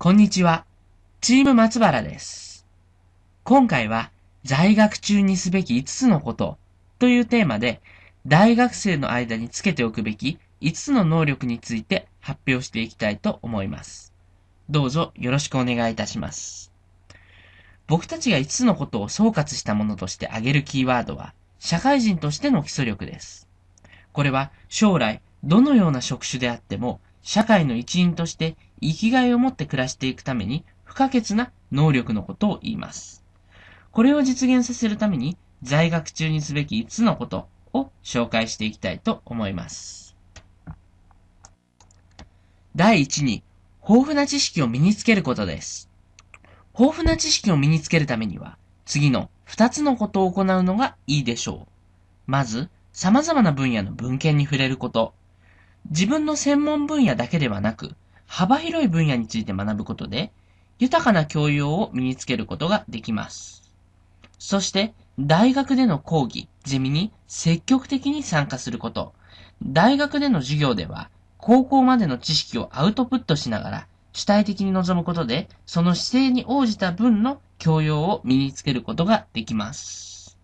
こんにちは。チーム松原です。今回は在学中にすべき5つのことというテーマで大学生の間につけておくべき5つの能力について発表していきたいと思います。どうぞよろしくお願いいたします。僕たちが5つのことを総括したものとして挙げるキーワードは社会人としての基礎力です。これは将来どのような職種であっても社会の一員として生きがいを持って暮らしていくために不可欠な能力のことを言います。これを実現させるために在学中にすべき5つのことを紹介していきたいと思います。第1に、豊富な知識を身につけることです。豊富な知識を身につけるためには、次の2つのことを行うのがいいでしょう。まず、様々な分野の文献に触れること。自分の専門分野だけではなく、幅広い分野について学ぶことで、豊かな教養を身につけることができます。そして、大学での講義、ゼミに積極的に参加すること。大学での授業では、高校までの知識をアウトプットしながら、主体的に臨むことで、その姿勢に応じた分の教養を身につけることができます。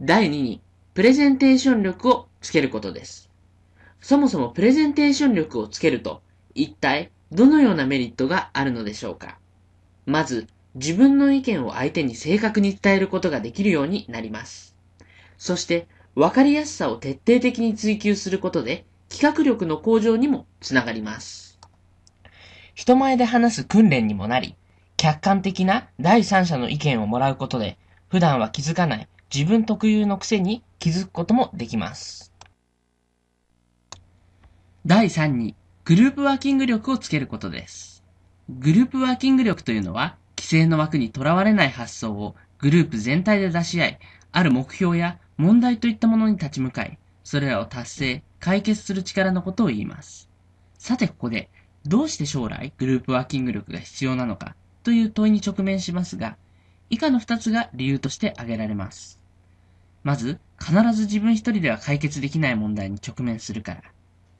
第2に、プレゼンテーション力をつけることです。そもそもプレゼンテーション力をつけると、一体どのようなメリットがあるのでしょうか？まず、自分の意見を相手に正確に伝えることができるようになります。そして、わかりやすさを徹底的に追求することで、企画力の向上にもつながります。人前で話す訓練にもなり、客観的な第三者の意見をもらうことで、普段は気づかない自分特有の癖に気づくこともできます。第3に、グループワーキング力をつけることです。グループワーキング力というのは、規制の枠にとらわれない発想をグループ全体で出し合い、ある目標や問題といったものに立ち向かい、それらを達成、解決する力のことを言います。さてここで、どうして将来グループワーキング力が必要なのかという問いに直面しますが、以下の2つが理由として挙げられます。まず、必ず自分一人では解決できない問題に直面するから。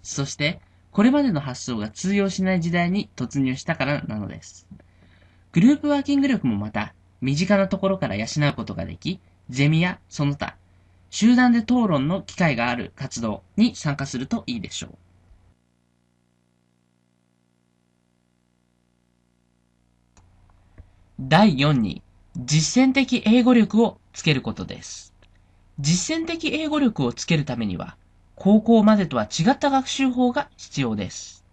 そして、これまでの発想が通用しない時代に突入したからなのです。グループワーキング力もまた、身近なところから養うことができ、ゼミやその他、集団で討論の機会がある活動に参加するといいでしょう。第4に、実践的英語力をつけることです。実践的英語力をつけるためには、高校までとは違った学習法が必要です。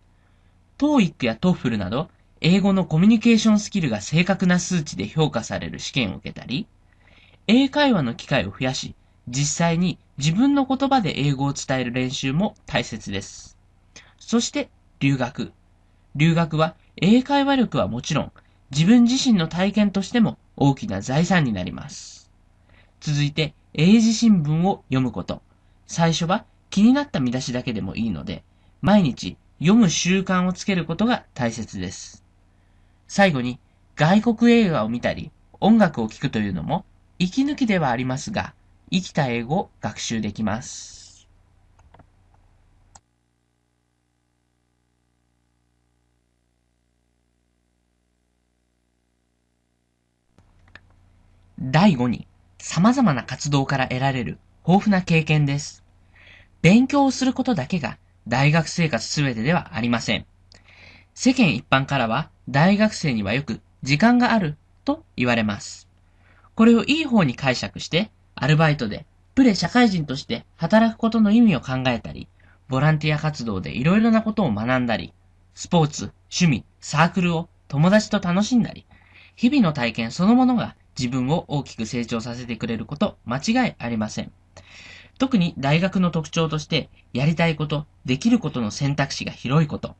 TOEIC や TOEFL など、英語のコミュニケーションスキルが正確な数値で評価される試験を受けたり、英会話の機会を増やし、実際に自分の言葉で英語を伝える練習も大切です。そして、留学。留学は英会話力はもちろん、自分自身の体験としても大きな財産になります。続いて、英字新聞を読むこと。最初は気になった見出しだけでもいいので、毎日読む習慣をつけることが大切です。最後に、外国映画を見たり、音楽を聴くというのも、息抜きではありますが、生きた英語を学習できます。第5に、様々な活動から得られる豊富な経験です。勉強をすることだけが大学生活すべてではありません。世間一般からは大学生にはよく時間があると言われます。これをいい方に解釈して、アルバイトでプレ社会人として働くことの意味を考えたり、ボランティア活動でいろいろなことを学んだり、スポーツ、趣味、サークルを友達と楽しんだり、日々の体験そのものが自分を大きく成長させてくれること間違いありません。特に大学の特徴として、やりたいこと、できることの選択肢が広いこと。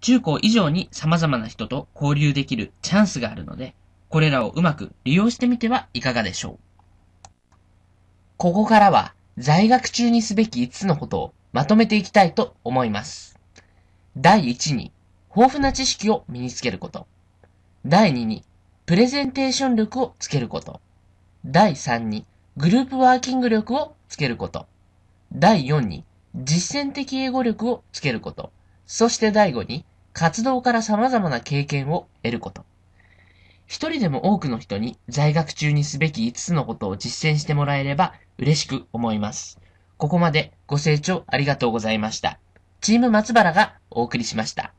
中高以上に様々な人と交流できるチャンスがあるので、これらをうまく利用してみてはいかがでしょう。ここからは、在学中にすべき5つのことをまとめていきたいと思います。第1に、豊富な知識を身につけること。第2に、プレゼンテーション力をつけること。第3に、グループワーキング力をつけること。第4に、実践的英語力をつけること。そして第5に、活動から様々な経験を得ること。一人でも多くの人に在学中にすべき5つのことを実践してもらえれば嬉しく思います。ここまでご清聴ありがとうございました。チーム松原がお送りしました。